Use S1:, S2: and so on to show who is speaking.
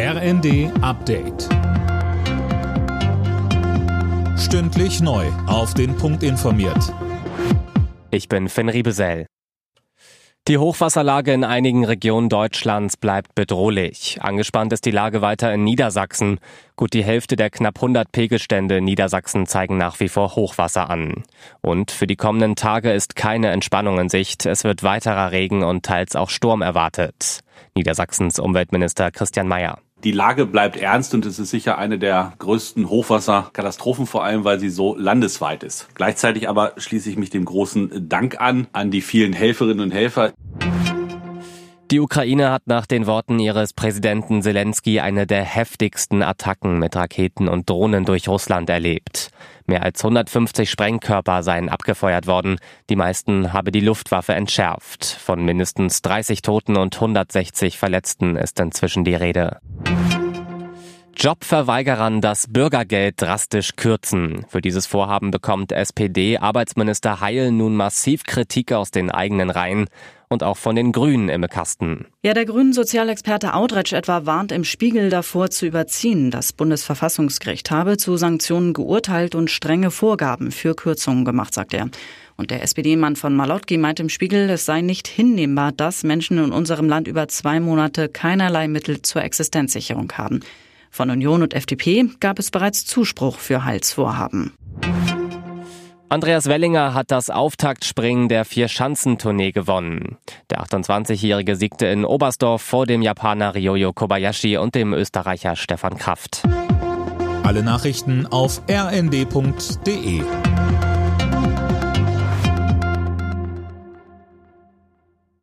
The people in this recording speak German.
S1: RND Update. Stündlich neu. Auf den Punkt informiert.
S2: Ich bin Finn Riebesell. Die Hochwasserlage in einigen Regionen Deutschlands bleibt bedrohlich. Angespannt ist die Lage weiter in Niedersachsen. Gut die Hälfte der knapp 100 Pegelstände in Niedersachsen zeigen nach wie vor Hochwasser an. Und für die kommenden Tage ist keine Entspannung in Sicht. Es wird weiterer Regen und teils auch Sturm erwartet. Niedersachsens Umweltminister Christian Mayer.
S3: Die Lage bleibt ernst und es ist sicher eine der größten Hochwasserkatastrophen, vor allem weil sie so landesweit ist. Gleichzeitig aber schließe ich mich dem großen Dank an, an die vielen Helferinnen und Helfer.
S2: Die Ukraine hat nach den Worten ihres Präsidenten Zelensky eine der heftigsten Attacken mit Raketen und Drohnen durch Russland erlebt. Mehr als 150 Sprengkörper seien abgefeuert worden. Die meisten habe die Luftwaffe entschärft. Von mindestens 30 Toten und 160 Verletzten ist inzwischen die Rede. Jobverweigerern das Bürgergeld drastisch kürzen. Für dieses Vorhaben bekommt SPD-Arbeitsminister Heil nun massiv Kritik aus den eigenen Reihen und auch von den Grünen im Kasten.
S4: Ja, der grünen Sozialexperte Audretsch etwa warnt im Spiegel davor zu überziehen. Das Bundesverfassungsgericht habe zu Sanktionen geurteilt und strenge Vorgaben für Kürzungen gemacht, sagt er. Und der SPD-Mann von Malotki meint im Spiegel, es sei nicht hinnehmbar, dass Menschen in unserem Land über zwei Monate keinerlei Mittel zur Existenzsicherung haben. Von Union und FDP gab es bereits Zuspruch für Heils Vorhaben.
S2: Andreas Wellinger hat das Auftaktspringen der Vier-Schanzentournee gewonnen. Der 28-Jährige siegte in Oberstdorf vor dem Japaner Ryoyo Kobayashi und dem Österreicher Stefan Kraft.
S1: Alle Nachrichten auf rnd.de